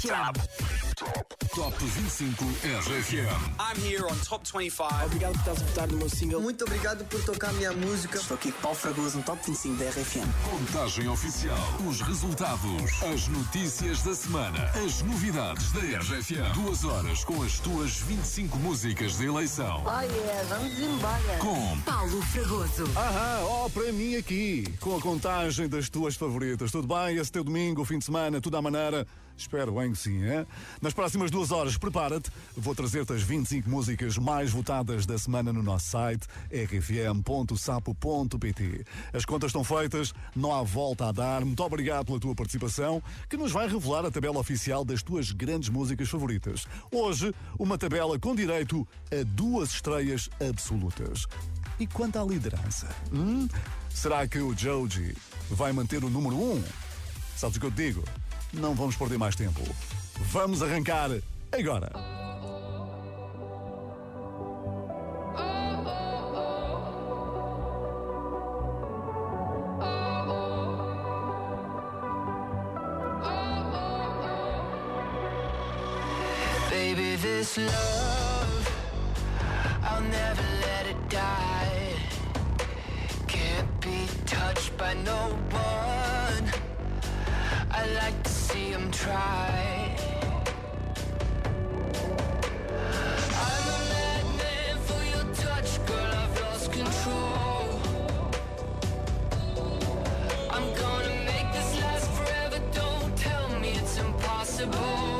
RFM. Top 25 RFM. I'm here on Top 25. Obrigado por estás a votar no meu single. Muito obrigado por tocar minha música. Estou aqui com Paulo Fragoso no Top 25 da RFM. Contagem oficial. Os resultados. As notícias da semana. As novidades da RFM. Duas horas com as tuas 25 músicas de eleição. Oh yeah, vamos embora. Com Paulo Fragoso. Aham, ó, para mim aqui, com a contagem das tuas favoritas. Tudo bem? Esse teu domingo, fim de semana, tudo à maneira? Espero bem que sim, é? Nas próximas duas horas, prepara-te. Vou trazer-te as 25 músicas mais votadas da semana no nosso site, rfm.sapo.pt. As contas estão feitas, não há volta a dar. Muito obrigado pela tua participação, que nos vai revelar a tabela oficial das tuas grandes músicas favoritas. Hoje, uma tabela com direito a duas estreias absolutas. E quanto à liderança? Hum? Será que o Joji vai manter o número 1? Um? Sabes o que eu te digo? Não vamos perder mais tempo. Vamos arrancar agora. Baby, this love, I'll never let it die. Can't be touched by no one. Like to see him try. I'm a for your touch, girl. I've lost control. I'm gonna make this last forever. Don't tell me it's impossible.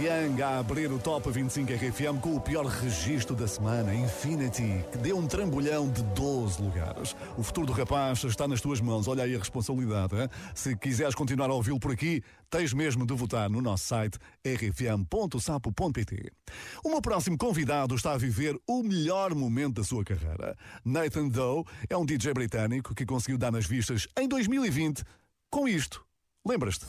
Young a abrir o Top 25 RFM com o pior registro da semana, Infinity, que deu um trambolhão de 12 lugares. O futuro do rapaz está nas tuas mãos, olha aí a responsabilidade. Hein? Se quiseres continuar a ouvi-lo por aqui, tens mesmo de votar no nosso site rfm.sapo.pt. O meu próximo convidado está a viver o melhor momento da sua carreira. Nathan Doe é um DJ britânico que conseguiu dar nas vistas em 2020 com isto. Lembras-te?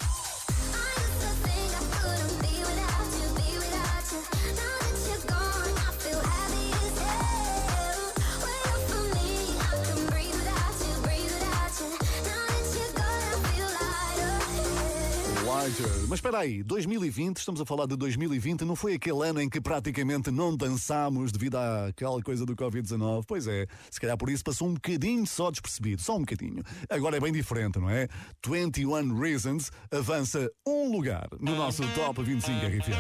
Mas espera aí, 2020, estamos a falar de 2020, não foi aquele ano em que praticamente não dançámos devido àquela coisa do Covid-19? Pois é, se calhar por isso passou um bocadinho só despercebido, só um bocadinho. Agora é bem diferente, não é? 21 Reasons avança um lugar no nosso Top 25 RFM.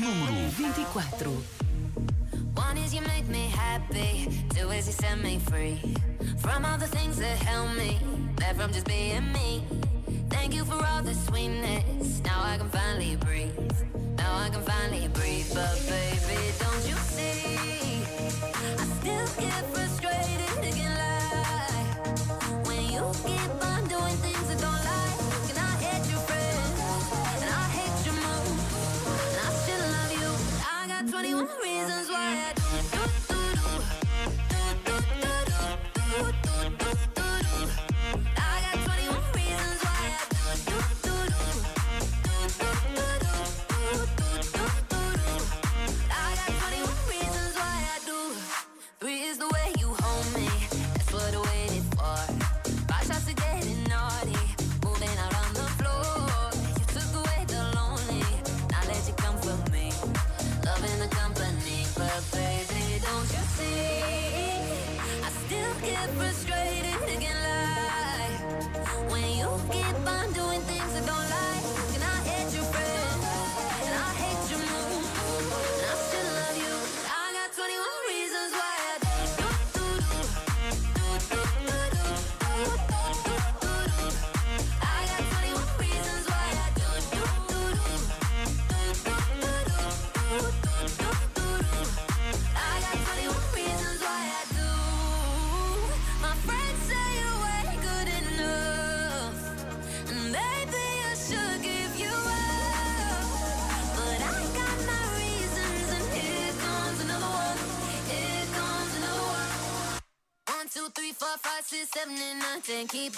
Número 24. One is you make me happy, two is you set me free from all the things that help me, that from just being me. Thank you for all the sweetness. Now I can finally breathe. Now I can finally breathe. But baby, don't you see? I still get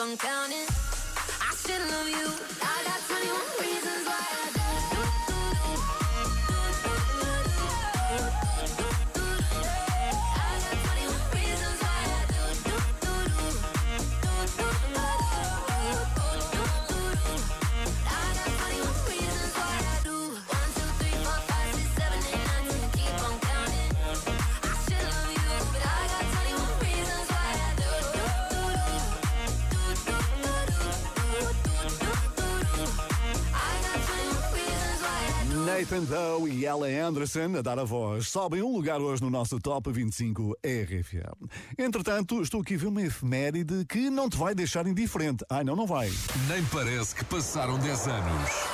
funk out. Doe e Ella Anderson a dar a voz sobem um lugar hoje no nosso Top 25 RFM. Entretanto, estou aqui a ver uma efeméride que não te vai deixar indiferente. Ai, não, não vai. Nem parece que passaram 10 anos.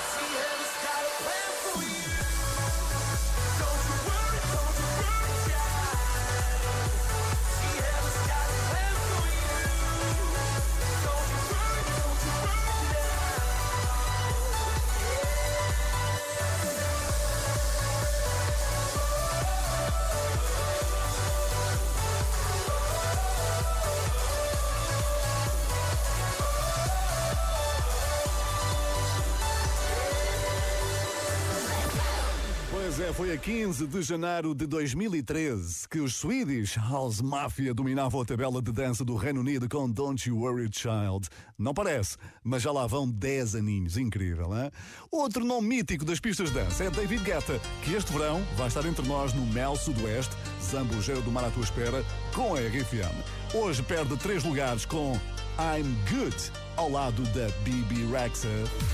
É, foi a 15 de janeiro de 2013 que os Swedish House Mafia dominavam a tabela de dança do Reino Unido com Don't You Worry Child. Não parece, mas já lá vão 10 aninhos. Incrível, hein? Outro nome mítico das pistas de dança é David Guetta, que este verão vai estar entre nós no Mel Sudoeste, Zambujeiro do Mar à tua espera, com a RFM. Hoje perde 3 lugares com I'm Good, ao lado da Bibi Rexa.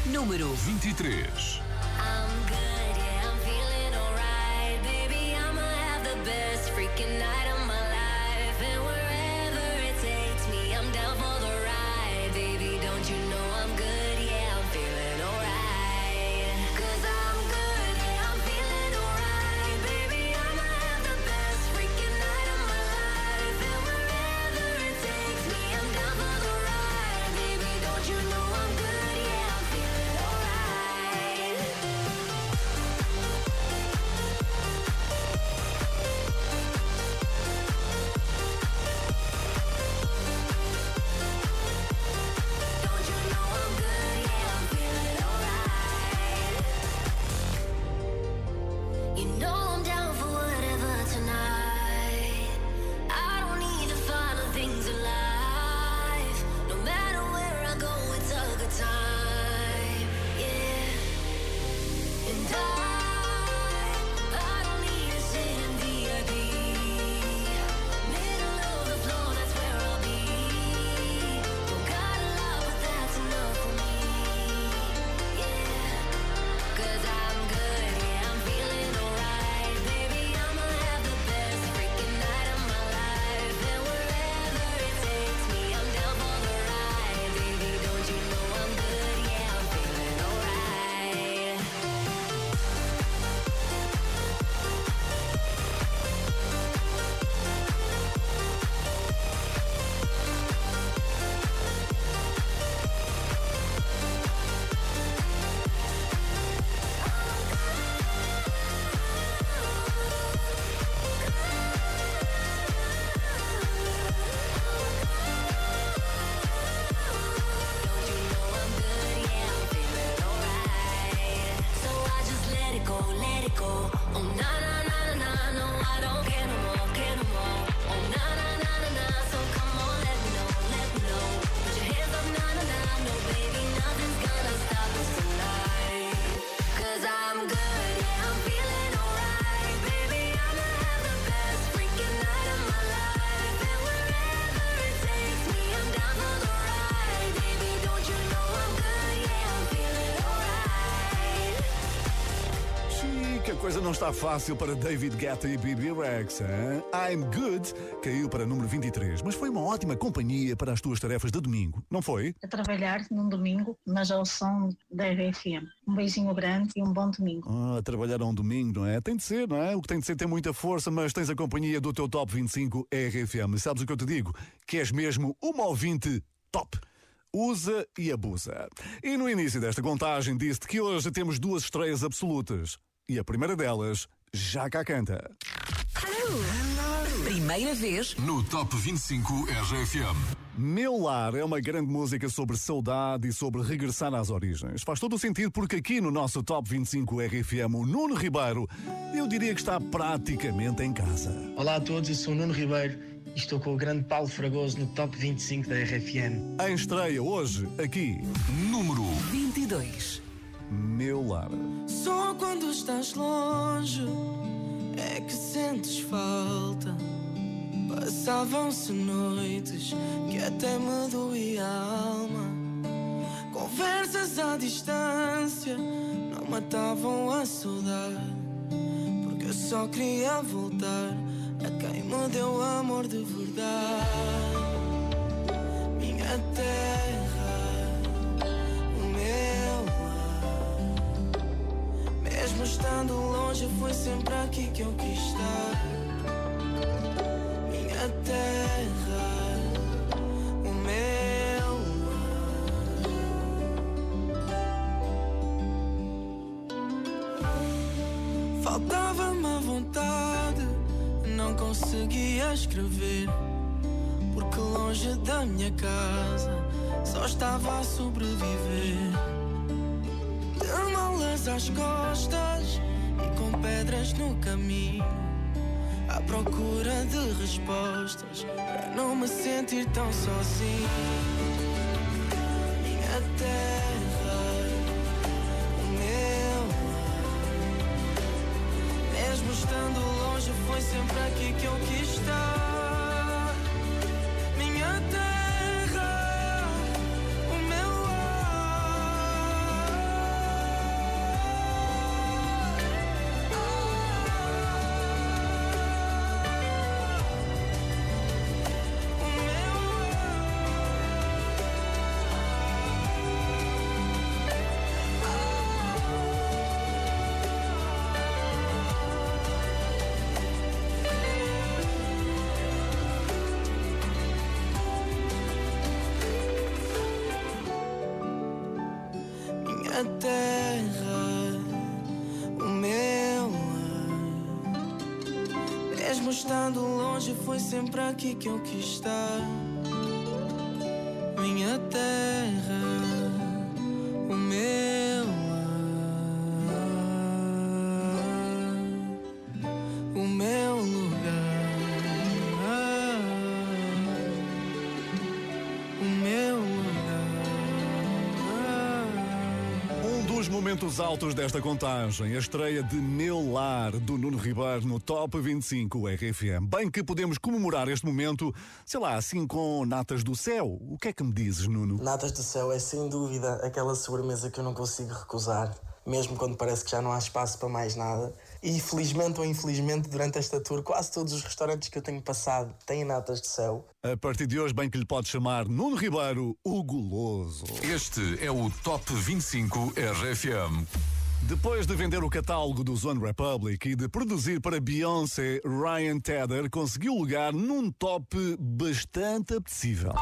Número 23. I'm good, looking, I don't não está fácil para David Guetta e Bibi Rex. Hein? I'm Good caiu para número 23, mas foi uma ótima companhia para as tuas tarefas de domingo, não foi? A trabalhar num domingo, mas ao som da RFM. Um beijinho grande e um bom domingo. Ah, trabalhar a um domingo, não é? Tem de ser, não é? O que tem de ser tem muita força, mas tens a companhia do teu Top 25 RFM. Sabes o que eu te digo? Que és mesmo uma ouvinte top usa e abusa. E no início desta contagem disse-te que hoje temos duas estreias absolutas. E a primeira delas já cá canta. Primeira vez No Top 25 RFM. Meu Lar é uma grande música sobre saudade e sobre regressar às origens. Faz todo o sentido porque aqui no nosso Top 25 RFM, o Nuno Ribeiro, eu diria que está praticamente em casa. Olá a todos, eu sou o Nuno Ribeiro e estou com o grande Paulo Fragoso no Top 25 da RFM. Em estreia hoje, aqui, Número 22. Meu Lar. Só quando estás longe é que sentes falta. Passavam-se noites que até me doía a alma. Conversas à distância não matavam a saudade. Porque eu só queria voltar a quem me deu amor de verdade. Minha terra, Mesmo estando longe, foi sempre aqui que eu quis estar. Minha terra, o meu. Faltava-me a vontade, não conseguia escrever. Porque longe da minha casa só estava a sobreviver. De malas às costas pedras no caminho. À procura de respostas para não me sentir tão sozinho. Minha terra, sempre aqui que eu quis estar. Momentos altos desta contagem, a estreia de Meu do Nuno Ribeiro, no Top 25 RFM. Bem que podemos comemorar este momento, sei lá, assim com natas do céu. O que é que me dizes, Nuno? Natas do Céu é sem dúvida aquela sobremesa que eu não consigo recusar, mesmo quando parece que já não há espaço para mais nada. E felizmente ou infelizmente, durante esta tour, quase todos os restaurantes que eu tenho passado têm natas de céu. A partir de hoje, bem que lhe pode chamar Nuno Ribeiro, o guloso. Este é o Top 25 RFM. Depois de vender o catálogo do One Republic e de produzir para Beyoncé, Ryan Tedder conseguiu lugar num top bastante apetecível.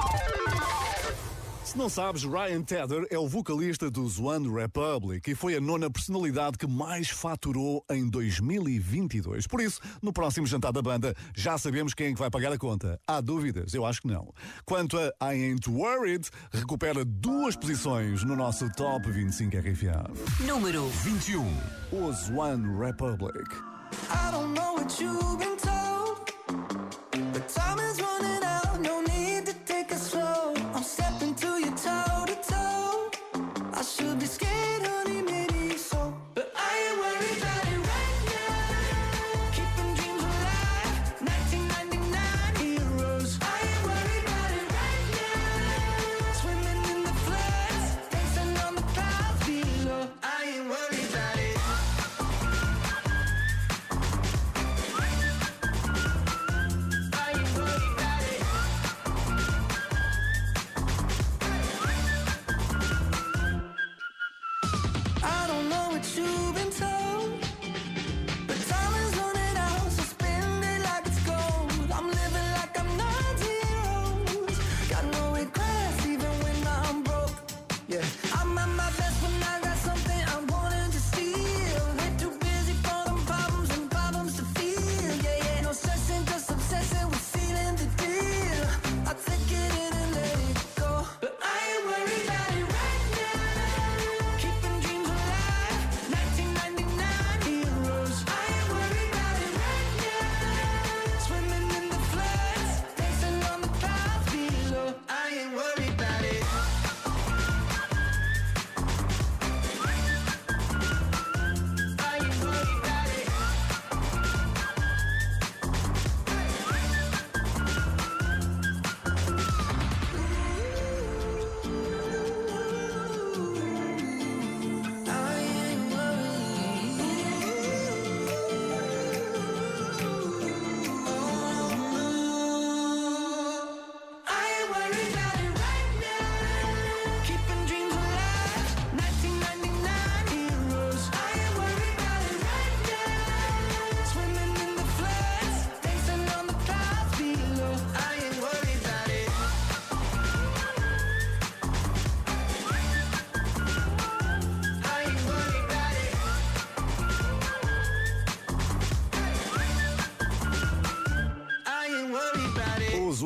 Se não sabes, Ryan Tedder é o vocalista dos One Republic e foi a nona personalidade que mais faturou em 2022. Por isso, no próximo jantar da banda, já sabemos quem é que vai pagar a conta. Há dúvidas? Eu acho que não. Quanto a I Ain't Worried, recupera duas posições no nosso Top 25 RFA. Número 21. Os One Republic. I don't know what you've been told, but time is running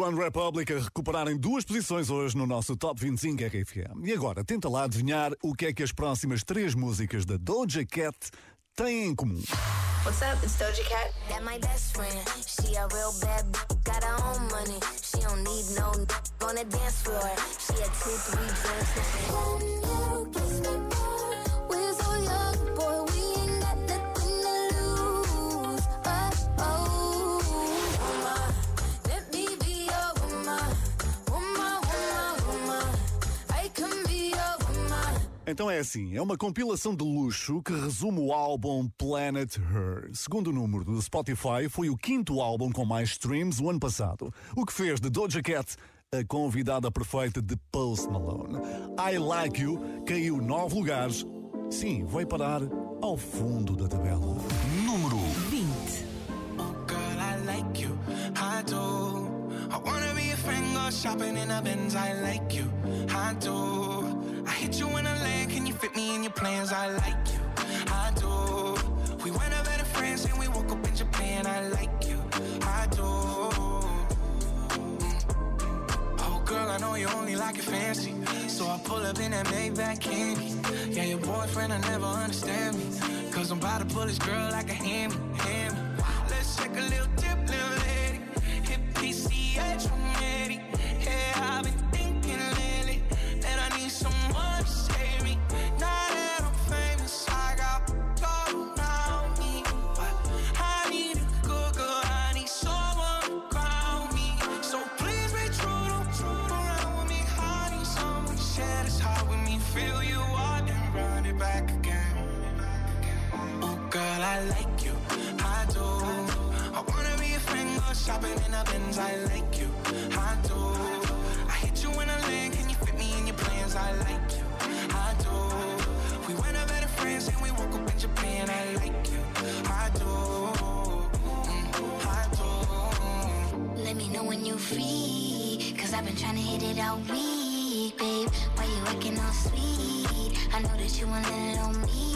One Republic a recuperarem duas posições hoje no nosso Top 25 RFM. E agora, tenta lá adivinhar o que é que as próximas três músicas da Doja Cat têm em comum. What's up? It's Doja Cat. That my best friend. She a real bad got her own money. She don't need no on the dance floor. She had two, three drinks. Então é assim, é uma compilação de luxo que resume o álbum Planet Her. Segundo o número do Spotify, foi o quinto álbum com mais streams o ano passado, o que fez de Doja Cat a convidada perfeita de Post Malone. I Like You caiu nove lugares. Sim, vai parar ao fundo da tabela. Número 20. Girl, I like you, I do. I wanna be a friend, go shopping in a Benz. I like you, I do. I hit you in a land, can you fit me in your plans? I like you, I do. We went a better friends and we woke up in Japan. I like you, I do. Oh, girl, I know you only like it fancy. So I pull up in that Maybach candy. Yeah, your boyfriend, I never understand me. Cause I'm about to pull this girl like a hammy, hammy. Let's take a little dip, little lady. Hit PCH I like you, I do. I wanna be a friend, go shopping in a Benz. I like you, I do. I hit you in a lane, can you fit me in your plans? I like you, I do. We went a better friends and we woke up in Japan. I like you, I do. Mm, I do. Let me know when you free. Cause I've been trying to hit it all week, babe. Why you acting all sweet? I know that you want little on me.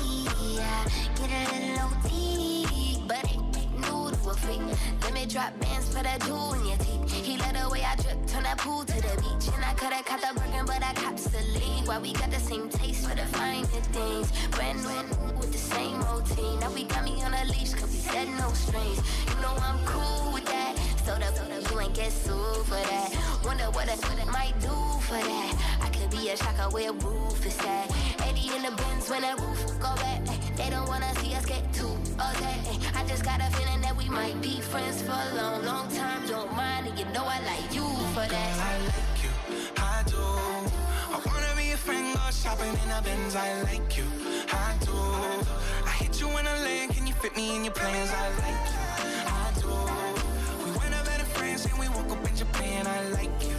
Get a little OT. But ain't new to a freak. Let me drop bands for that jewel in your teeth. He let the way I drip, turn that pool to the beach. And I coulda caught the Birkin, but I cops the lead. Why we got the same taste for the finer things. Brand new with the same routine. Now we got me on a leash, cause we said no strings. You know I'm cool with that. So the, you ain't get sued for that. Wonder what I might do for that. I could be a shocker where roof is at. 80 in the bins when that roof go back. They don't wanna see us get too upset. I just got a feeling that we might be friends for a long, long time. Don't mind, and you know I like you for that. I like you, I do. I wanna be a friend, go shopping in a Benz. I like you, I do. I hit you in a lane, can you fit me in your plans? I like you, I do. We went a better friends and we woke up in Japan. I like you,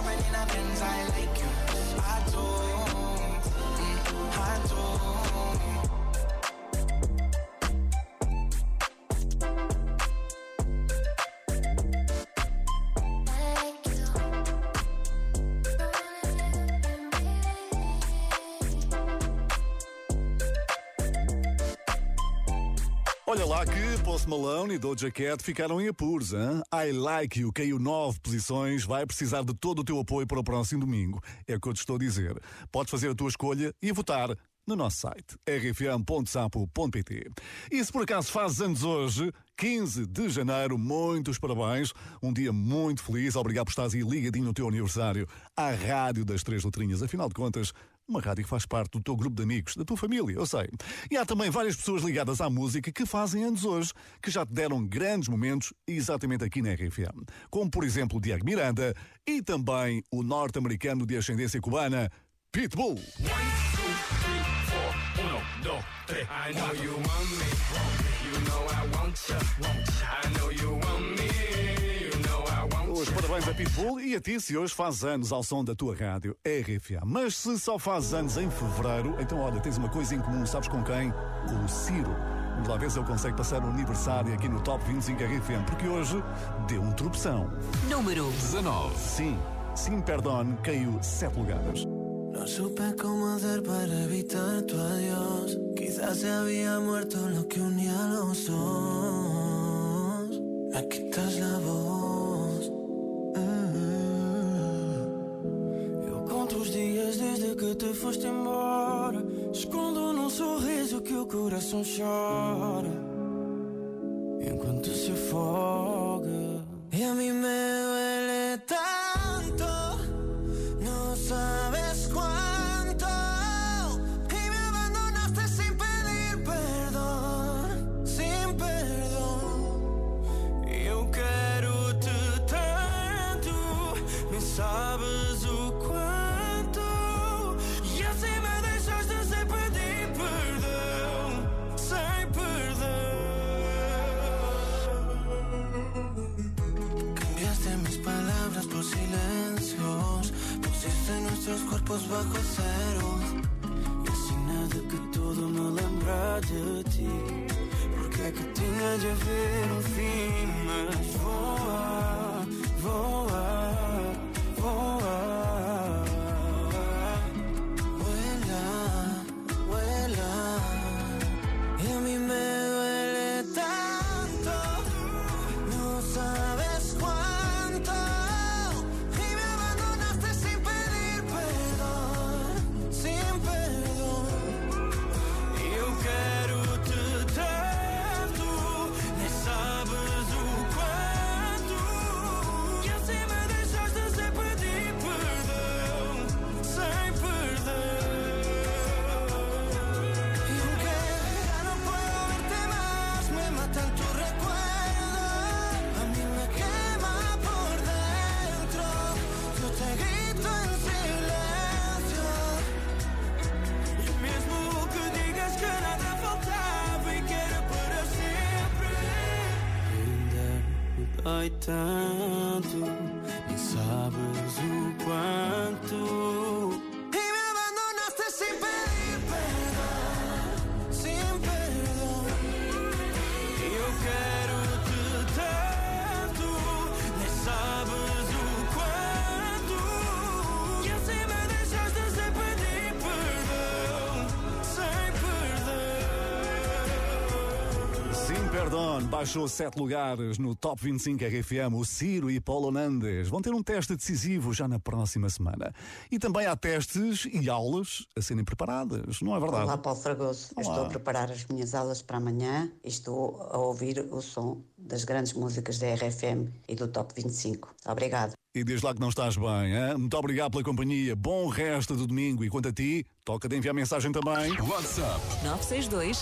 in a Benz. I like you, I do. Olha lá que Post Malone e Doja Cat ficaram em apuros, hein? I Like You caiu nove posições, vai precisar de todo o teu apoio para o próximo domingo. É o que eu te estou a dizer. Podes fazer a tua escolha e votar no nosso site rfm.sapo.pt. E se por acaso fazes anos hoje, 15 de janeiro, muitos parabéns. Um dia muito feliz. Obrigado por estares aí ligadinho no teu aniversário à Rádio das Três Letrinhas. Afinal de contas, uma rádio que faz parte do teu grupo de amigos, da tua família, eu sei. E há também várias pessoas ligadas à música que fazem anos hoje, que já te deram grandes momentos exatamente aqui na RFM. Como, por exemplo, o Diego Miranda e também o norte-americano de ascendência cubana, Pitbull. I know you want me. You know I want you. I know you want me. Os parabéns a Pitbull e a ti se hoje faz anos ao som da tua rádio RFA. Mas se só faz anos em fevereiro, então olha, tens uma coisa em comum, sabes com quem? Com o Ciro. Vamos lá ver se ele consegue passar o aniversário aqui no Top 25 RFM, porque hoje deu um tropeção. Número 19. Sim, Sim Perdón caiu 7 lugares. No supe cómo hacer para evitar tu adiós. Quizás se había muerto lo que unía a los dos. Me quitas la voz. Os dias desde que te foste embora. Escondo num sorriso que o coração chora. Enquanto se afoga. Dói tanto. Nem sabes o quanto. Perdón baixou 7 lugares no Top 25 RFM. O Ciro e Paulo Nandes vão ter um teste decisivo já na próxima semana. E também há testes e aulas a serem preparadas, não é verdade? Olá, Paulo Fragoso. Olá. Estou a preparar as minhas aulas para amanhã e estou a ouvir o som das grandes músicas da RFM e do Top 25. Obrigado. E diz lá que não estás bem, hein? Muito obrigado pela companhia. Bom resto do domingo. E quanto a ti, toca de enviar mensagem também. WhatsApp 962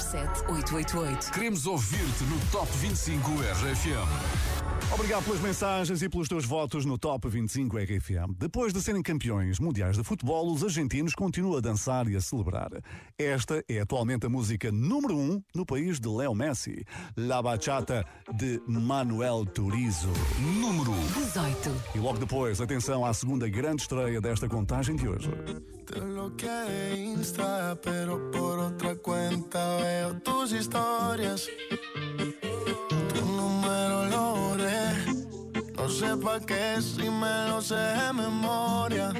007 888. Queremos ouvir-te no Top 25 RFM. Obrigado pelas mensagens e pelos teus votos no Top 25 RFM. Depois de serem campeões mundiais de futebol, os argentinos continuam a dançar e a celebrar. Esta é atualmente a música número 1 um no país de Leo Messi. La Bachata de Manuel Turizo. Número 18. E logo depois, atenção à segunda grande estreia desta contagem de hoje. Te bloqueé Insta, pero por otra cuenta veo tus historias. Tu número lo borré. No sé pa' qué si me lo sé de memoria.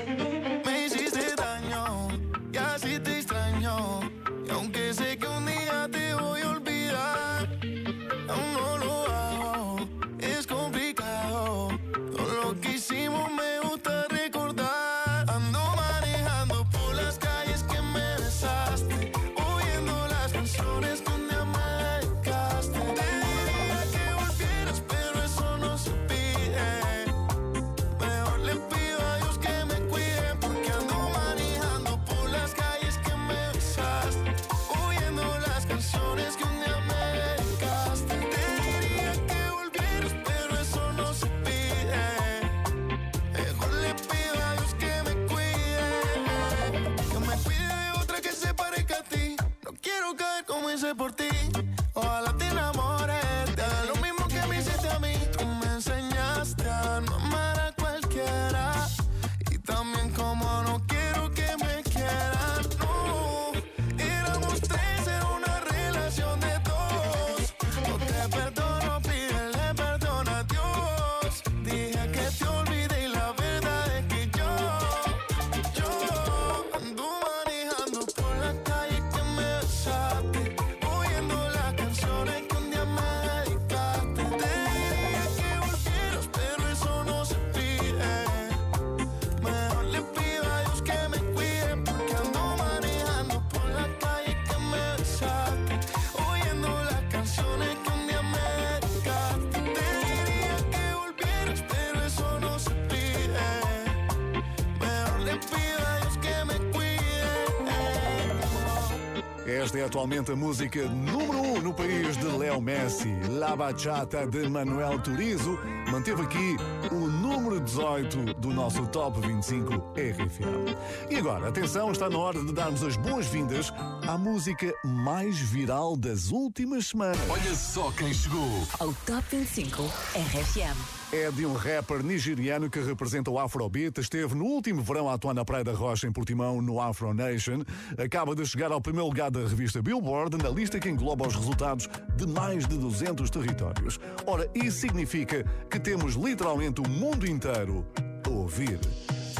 Esta é atualmente a música número 1 um no país de Léo Messi. La Bachata de Manuel Turizo manteve aqui o número 18 do nosso Top 25 RFM. E agora, atenção, está na hora de darmos as boas-vindas à música mais viral das últimas semanas. Olha só quem chegou ao Top 25 RFM é de um rapper nigeriano que representa o Afrobeat. Esteve no último verão a atuar na Praia da Rocha, em Portimão, no Afro Nation. Acaba de chegar ao primeiro lugar da revista Billboard, na lista que engloba os resultados de mais de 200 territórios. Ora, isso significa que temos literalmente o mundo inteiro a ouvir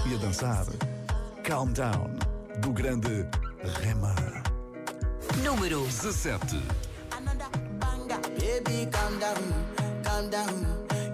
e a dançar. Calm Down, do grande Rema. Número 17. Baby, calm down, calm down.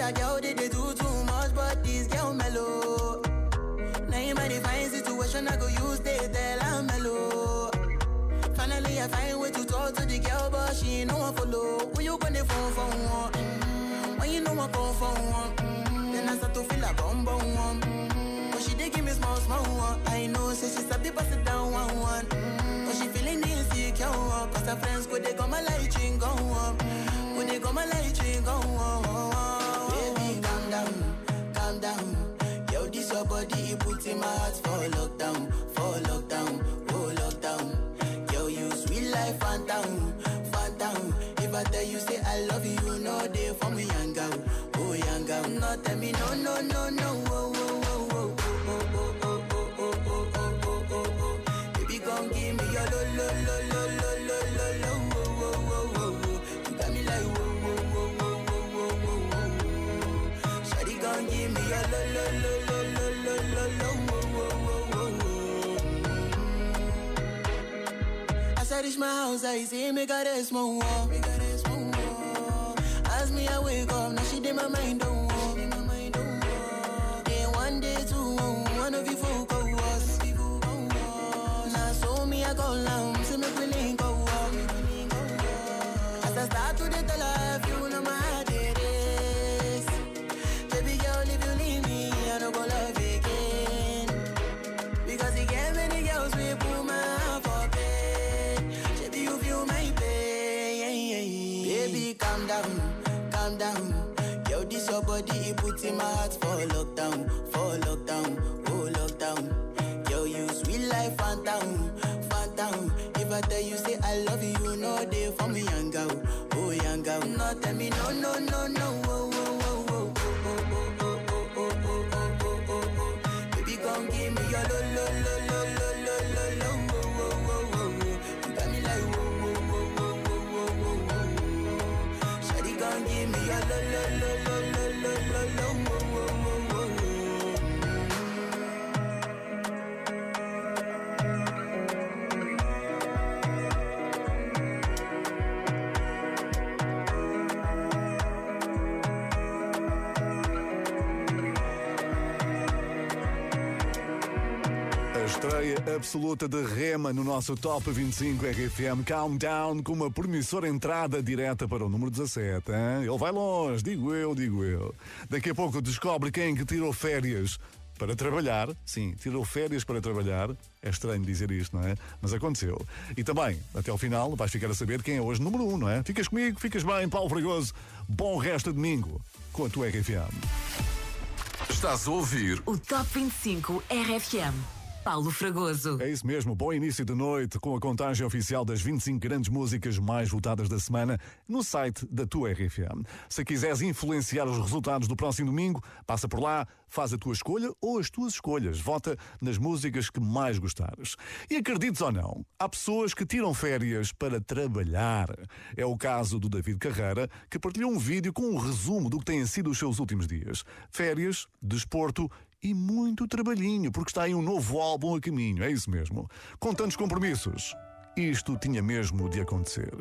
other girl they, they do too much, but this girl mellow. Now in my divine situation, I go use they tell I'm mellow. Finally, I find way to talk to the girl, but she ain't no one follow. When you gonna phone for one? Mm-hmm. When you know I come for one? Mm-hmm. Then I start to feel a bum bum one. Mm-hmm. But she dey give me small small one. I know, say she sabi pass it down one one. Mm-hmm. But she feeling insecure. Cause her friends go they go my light ring go on. Go they go my light ring go on. No, no, no, no, oh, oh, oh, oh, oh, oh, oh, oh, oh, oh, oh, oh, oh, oh. Baby, gon' give me your lo, lo, lo, lo, lo, lo, lo, lo, oh, oh, oh, oh, oh. You got me like whoa, whoa, whoa, whoa, whoa, whoa, whoa, whoa. Shawty gon' give me your lo, lo, lo, lo, lo, lo, lo, lo, oh, oh, oh, oh, oh. As I reach my house, I see me got a small wall. Me got a small wall. As me I wake up, now she did my mind don't I go long, willing go. As I start to you. Baby girl, if you leave me, I don't go love again. Because you girls we put my heart for. Baby, you feel my pain. Baby, calm down, calm down. Yo, this your body, it puts in my heart for lockdown, tell me no, no, no, no, absoluta de Rema no nosso Top 25 RFM Countdown com uma promissora entrada direta para o número 17. Hein? Ele vai longe, digo eu, digo eu. Daqui a pouco descobre quem que tirou férias para trabalhar. Sim, tirou férias para trabalhar. É estranho dizer isto, não é? Mas aconteceu. E também, até ao final, vais ficar a saber quem é hoje número 1, um, não é? Ficas comigo, ficas bem, Paulo Fregoso. Bom resto de domingo com a tua RFM. Estás a ouvir o Top 25 RFM. Paulo Fragoso. É isso mesmo, bom início de noite com a contagem oficial das 25 grandes músicas mais votadas da semana no site da tua RFM. Se quiseres influenciar os resultados do próximo domingo, passa por lá, faz a tua escolha ou as tuas escolhas. Vota nas músicas que mais gostares. E acredites ou não, há pessoas que tiram férias para trabalhar. É o caso do David Carreira, que partilhou um vídeo com um resumo do que têm sido os seus últimos dias. Férias, desporto e muito trabalhinho, porque está aí um novo álbum a caminho, é isso mesmo. Com tantos compromissos. Isto tinha mesmo de acontecer.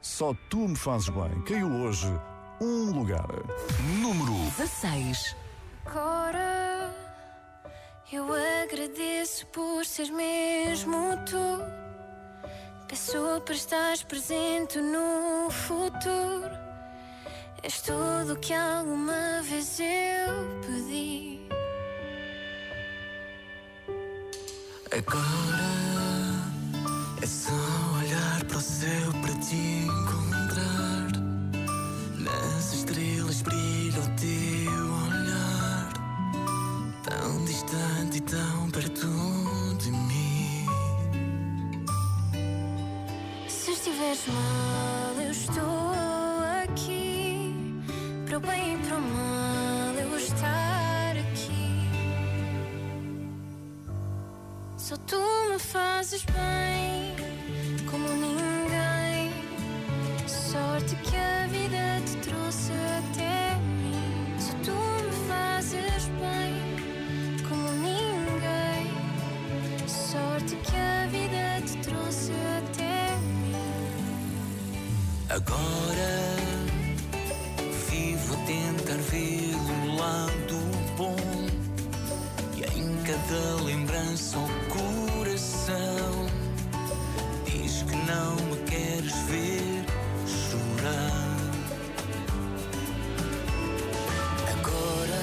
Só tu me fazes bem. Caiu hoje um lugar. Número 16. Agora eu agradeço por seres mesmo tu. Peço para estar presente no futuro. És tudo o que alguma vez eu pedi. Agora é só olhar para o céu para te encontrar. Nas estrelas brilha o teu olhar, tão distante e tão perto de mim. Se estiveres mal, eu estou aqui. Para o bem e para o mal, tu me fazes bem, como ninguém. Sorte que a vida te trouxe até mim. Só tu me fazes bem, como ninguém. Sorte que a vida te trouxe até mim. Agora vivo a tentar ver o cada lembrança o coração diz que não me queres ver chorar. Agora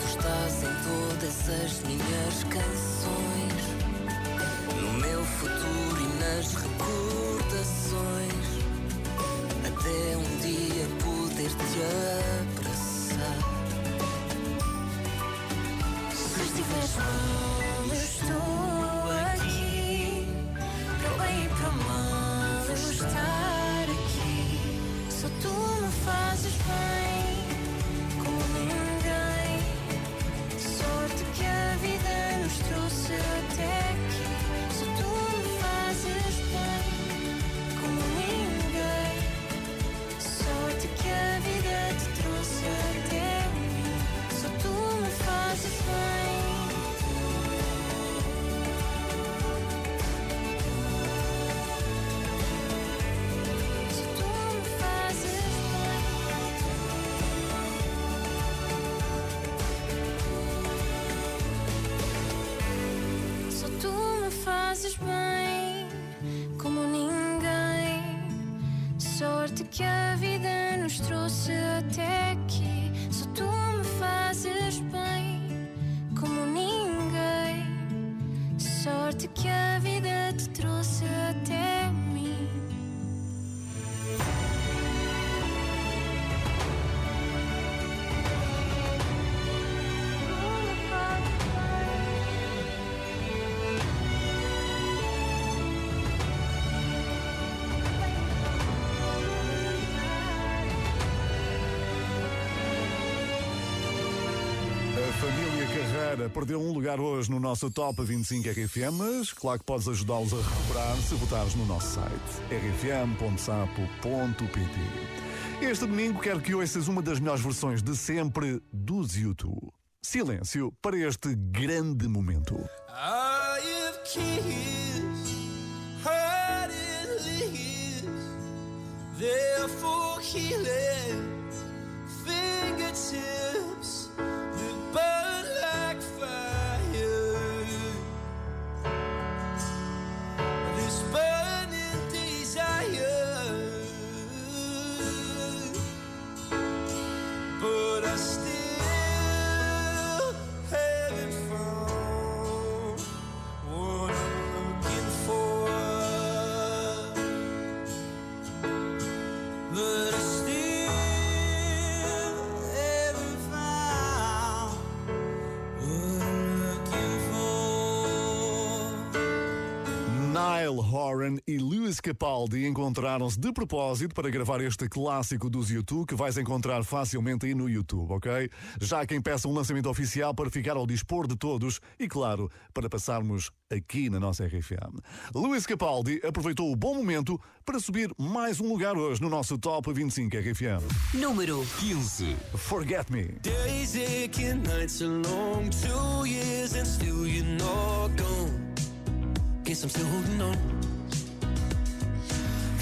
tu estás em todas as minhas canções, no meu futuro e nas recordações, estiveres Sorte perdeu um lugar hoje no nosso Top 25 RFM, mas claro que podes ajudá-los a recuperar se votares no nosso site rfm.sapo.pt. Este domingo quero que ouças uma das melhores versões de sempre dos YouTube. Silêncio para este grande momento. I Horan e Lewis Capaldi encontraram-se de propósito para gravar este clássico dos YouTube que vais encontrar facilmente aí no YouTube, ok? Já há quem peça um lançamento oficial para ficar ao dispor de todos e, claro, para passarmos aqui na nossa RFM. Lewis Capaldi aproveitou o bom momento para subir mais um lugar hoje no nosso Top 25 RFM. Número 15. Forget Me. Days aching, nights are long, two years and still you're not gone. Guess I'm still holding on.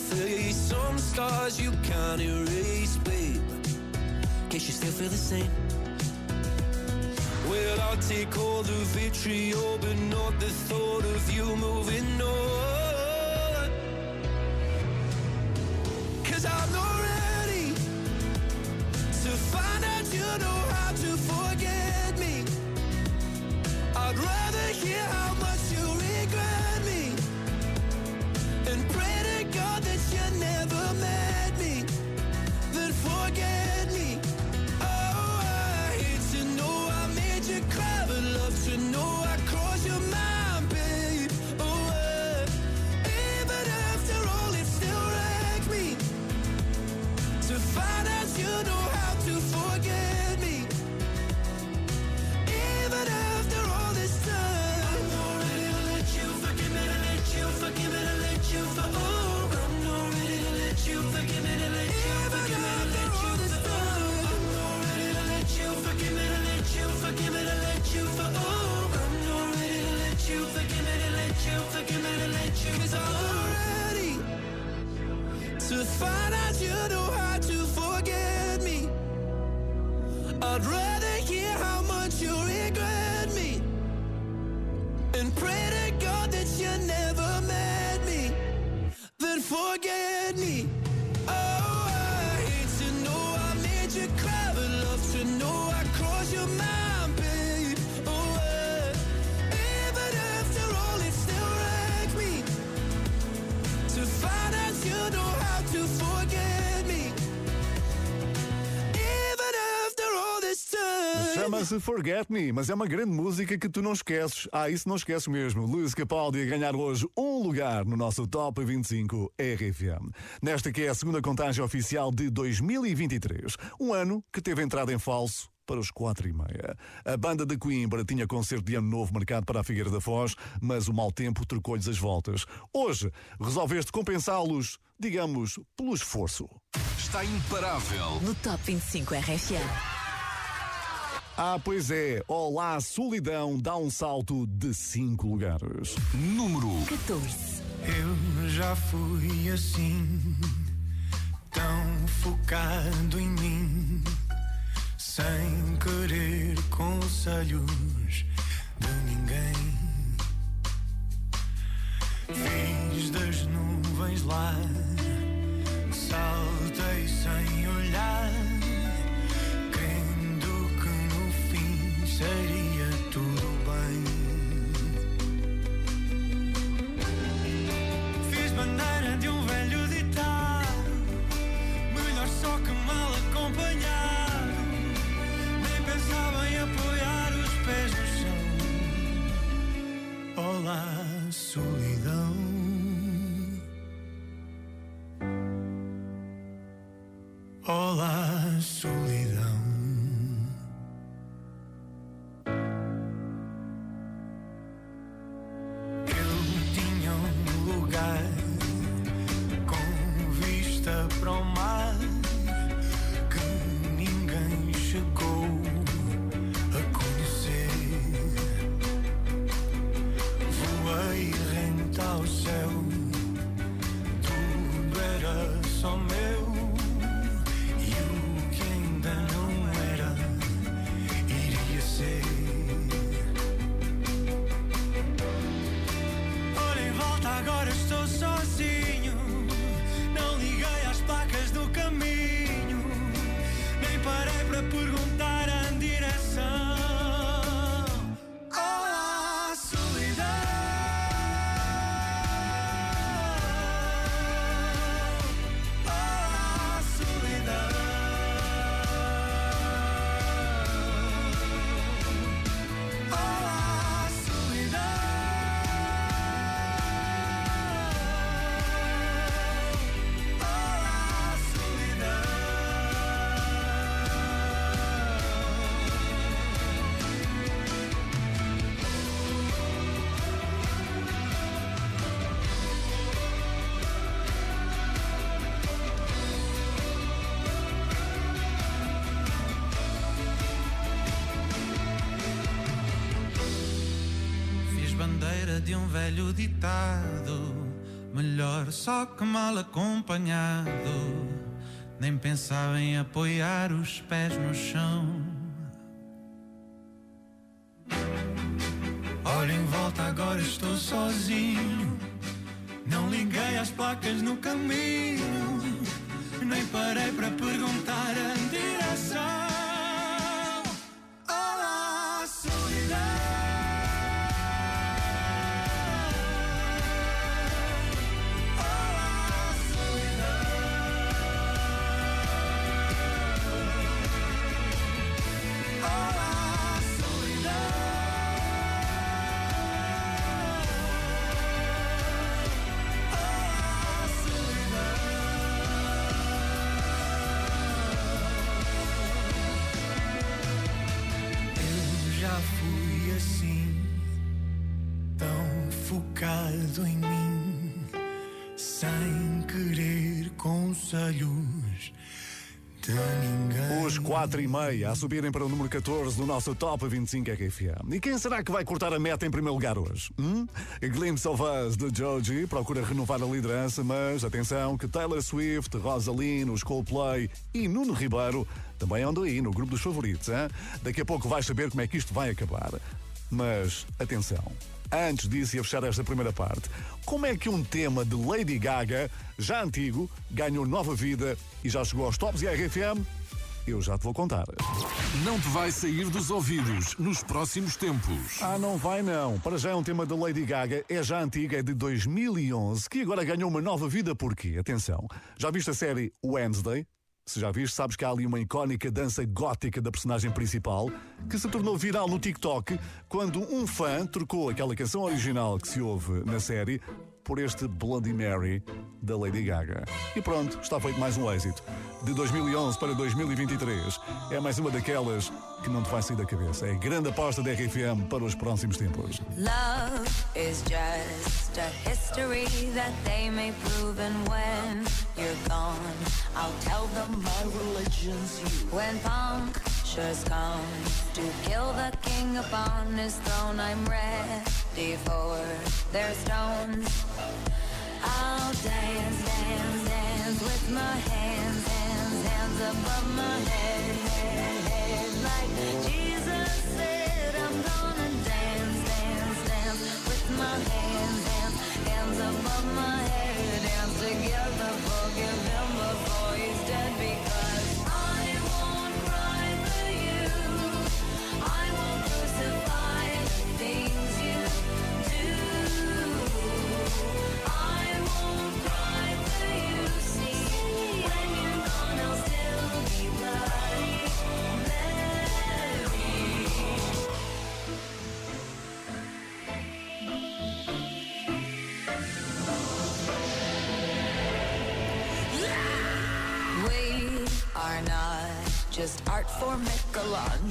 Face. Some scars you can't erase, babe. Guess you still feel the same. Well, I'll take all the vitriol, but not the thought of you moving on. Chama-se Forget Me, mas é uma grande música que tu não esqueces. Ah, isso não esqueces mesmo. Luís Capaldi a ganhar hoje um lugar no nosso Top 25 RFM. Nesta que é a segunda contagem oficial de 2023. Um ano que teve entrada em falso para os quatro e meia. A banda de Coimbra tinha concerto de ano novo marcado para a Figueira da Foz, mas o mau tempo trocou-lhes as voltas. Hoje, resolveste compensá-los, digamos, pelo esforço. Está imparável. No Top 25 RFM. Ah, pois é. Olá, solidão dá um salto de cinco lugares. Número 14. Eu já fui assim, tão focado em mim, sem querer conselhos de ninguém. Fiz das nuvens lá, saltei sem olhar, fim velho ditado: melhor só que mal acompanhado. Nem pensava em apoiar os pés no chão. Focado em mim, sem querer conselhos. Os 4 e meia a subirem para o número 14 do nosso Top 25 RFM. E quem será que vai cortar a meta em primeiro lugar hoje? Hum? A Glimpse of Us de Joji procura renovar a liderança, mas atenção que Taylor Swift, Rosaline, os Coldplay e Nuno Ribeiro também andam aí no grupo dos favoritos. Hein? Daqui a pouco vais saber como é que isto vai acabar. Mas atenção. Antes disso, e a fechar esta primeira parte, como é que um tema de Lady Gaga, já antigo, ganhou nova vida e já chegou aos tops e à RFM? Eu já te vou contar. Não te vai sair dos ouvidos nos próximos tempos. Ah, não vai não. Para já é um tema da Lady Gaga, é já antiga, é de 2011, que agora ganhou uma nova vida porquê? Atenção, já viste a série Wednesday? Se já viste, sabes que há ali uma icónica dança gótica da personagem principal que se tornou viral no TikTok quando um fã trocou aquela canção original que se ouve na série por este Bloody Mary da Lady Gaga. E pronto, está feito mais um êxito. De 2011 para 2023. É mais uma daquelas que não te vai sair da cabeça. É a grande aposta da RFM para os próximos tempos. Love is just a history that they may prove, and when you're gone, I'll tell them my religion's you. When punctures come to kill the king upon his throne, I'm ready for their stones. I'll dance, dance, dance with my hands, hands, hands above my head, head, head, like Jesus said. I'm gonna dance, dance, dance with my hands, hands, hands above my head, dance together, forgive him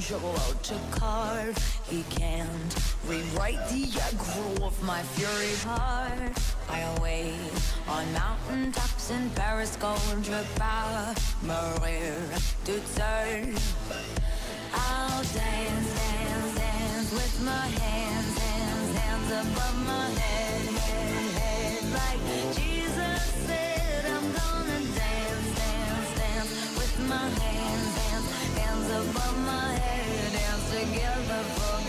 Michelangelo to carve. He can't rewrite the aggro of my fury heart. I await on mountain tops in Paris, going to power. Maria to turn. I'll dance, dance, dance with my hands, hands, hands above my head, head, head. Like Jesus said, I'm gonna dance, dance, dance with my hands above my head, hands together for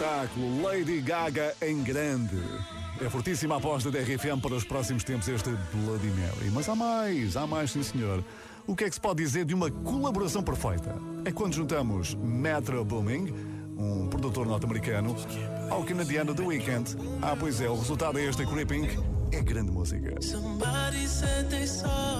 espetáculo. Lady Gaga em grande. É a fortíssima aposta da RFM para os próximos tempos este Bloody Mary. Mas há mais, há mais, sim senhor. O que é que se pode dizer de uma colaboração perfeita? É quando juntamos Metro Booming, um produtor norte-americano, ao canadiano The Weeknd. Ah, pois é, o resultado é este Creeping. É grande música. Somebody said they saw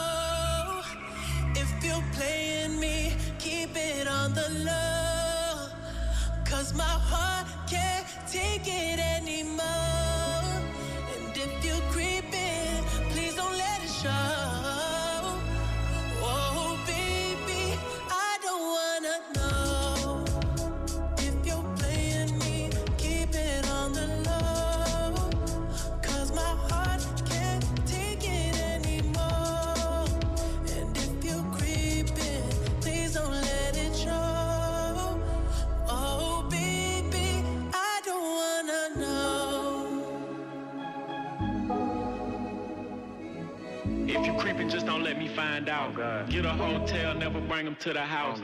The low. Cause my heart can't take it anymore. Find out. Get a hotel, never bring them to the house.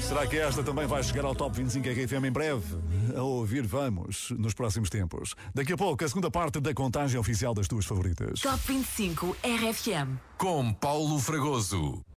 Será que esta também vai chegar ao Top 25 RFM em breve? A ouvir, vamos, nos próximos tempos. Daqui a pouco, a segunda parte da contagem oficial das tuas favoritas. Top 25 RFM. Com Paulo Fragoso.